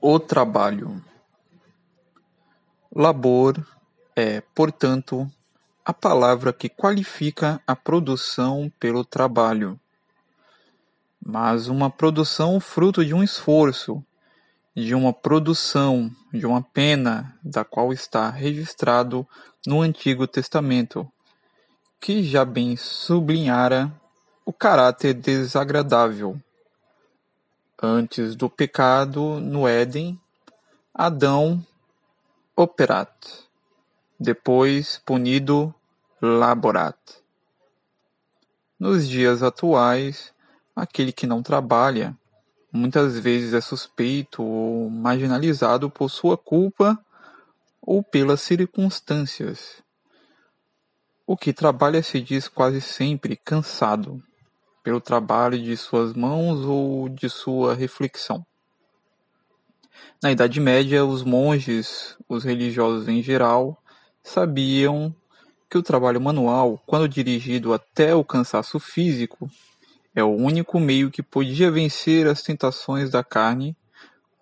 O trabalho. Labor é, portanto, a palavra que qualifica a produção pelo trabalho, mas uma produção fruto de um esforço, de uma produção, de uma pena, da qual está registrado no Antigo Testamento, que já bem sublinhara o caráter desagradável. Antes do pecado no Éden, Adão operat, depois punido laborat. Nos dias atuais, aquele que não trabalha muitas vezes é suspeito ou marginalizado por sua culpa ou pelas circunstâncias. O que trabalha se diz quase sempre cansado pelo trabalho de suas mãos ou de sua reflexão. Na Idade Média, os monges, os religiosos em geral, sabiam que o trabalho manual, quando dirigido até o cansaço físico, é o único meio que podia vencer as tentações da carne,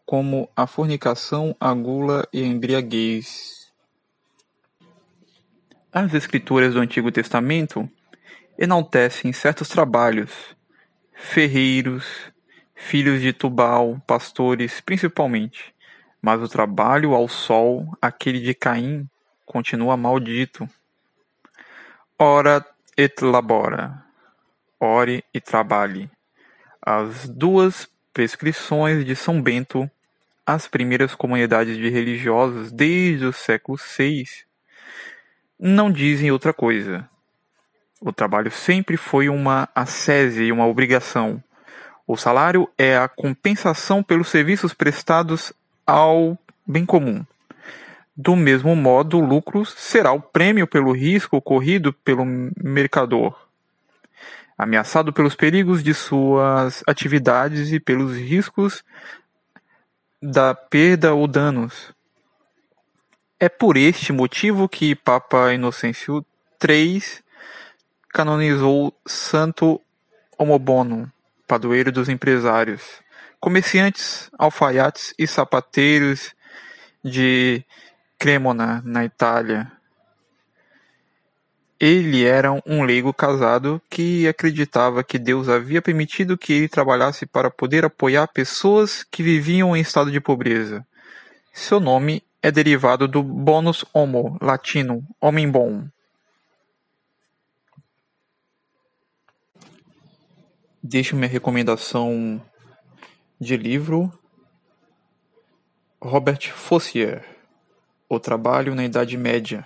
como a fornicação, a gula e a embriaguez. As escrituras do Antigo Testamento enaltecem certos trabalhos, ferreiros, filhos de Tubal, pastores principalmente, mas o trabalho ao sol, aquele de Caim, continua maldito. Ora et labora ore e trabalhe. As duas prescrições de São Bento, as primeiras comunidades de religiosos desde o século VI, não dizem outra coisa. O trabalho sempre foi uma ascese e uma obrigação. O salário é a compensação pelos serviços prestados ao bem comum. Do mesmo modo, o lucro será o prêmio pelo risco corrido pelo mercador ameaçado pelos perigos de suas atividades e pelos riscos da perda ou danos. É por este motivo que Papa Inocêncio III canonizou Santo Homobono, padroeiro dos empresários, comerciantes, alfaiates e sapateiros de Cremona, na Itália, ele era um leigo casado que acreditava que Deus havia permitido que ele trabalhasse para poder apoiar pessoas que viviam em estado de pobreza. Seu nome é derivado do bonus homo, latino, homem bom. Deixo minha recomendação de livro. Robert Fossier, O Trabalho na Idade Média